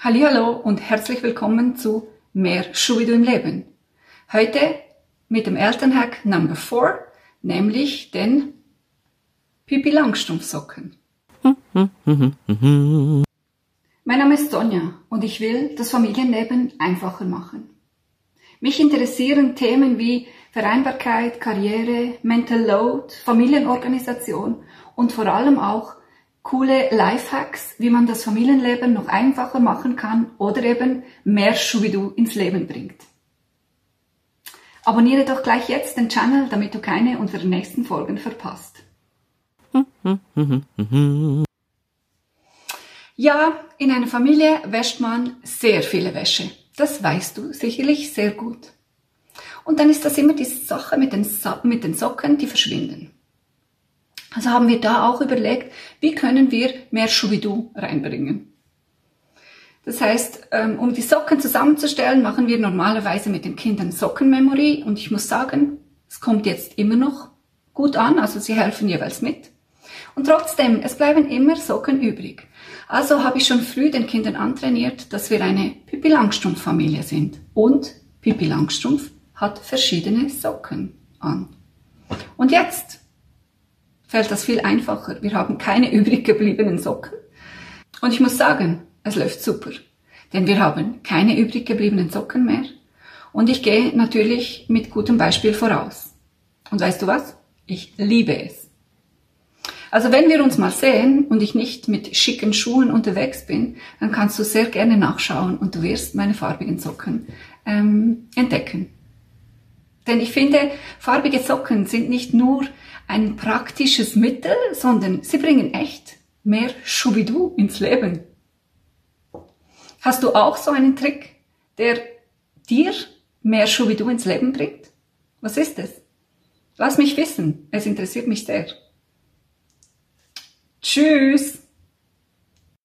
Hallo und herzlich willkommen zu Mehr Schuhe im Leben. Heute mit dem Elternhack Number 4, nämlich den Pipi Langstrumpfsocken. mein Name ist Sonja und ich will das Familienleben einfacher machen. Mich interessieren Themen wie Vereinbarkeit, Karriere, Mental Load, Familienorganisation und vor allem auch coole Lifehacks, wie man das Familienleben noch einfacher machen kann oder eben mehr Schubidu ins Leben bringt. Abonniere doch gleich jetzt den Channel, damit du keine unserer nächsten Folgen verpasst. Ja, in einer Familie wäscht man sehr viele Wäsche. Das weißt du sicherlich sehr gut. Und dann ist das immer die Sache mit den, so mit den Socken, die verschwinden. Also haben wir da auch überlegt, wie können wir mehr Schubidu reinbringen. Das heißt, ähm, um die Socken zusammenzustellen, machen wir normalerweise mit den Kindern Sockenmemory und ich muss sagen, es kommt jetzt immer noch gut an, also sie helfen jeweils mit. Und trotzdem, es bleiben immer Socken übrig. Also habe ich schon früh den Kindern antrainiert, dass wir eine Pippi Langstrumpf Familie sind. Und Pippi Langstrumpf hat verschiedene Socken an. Und jetzt fällt das viel einfacher. Wir haben keine übrig gebliebenen Socken. Und ich muss sagen, es läuft super. Denn wir haben keine übrig gebliebenen Socken mehr. Und ich gehe natürlich mit gutem Beispiel voraus. Und weißt du was? Ich liebe es. Also wenn wir uns mal sehen und ich nicht mit schicken Schuhen unterwegs bin, dann kannst du sehr gerne nachschauen und du wirst meine farbigen Socken ähm, entdecken. Denn ich finde, farbige Socken sind nicht nur ein praktisches Mittel, sondern sie bringen echt mehr Schubidu ins Leben. Hast du auch so einen Trick, der dir mehr Schubidu ins Leben bringt? Was ist es? Lass mich wissen, es interessiert mich sehr. Tschüss!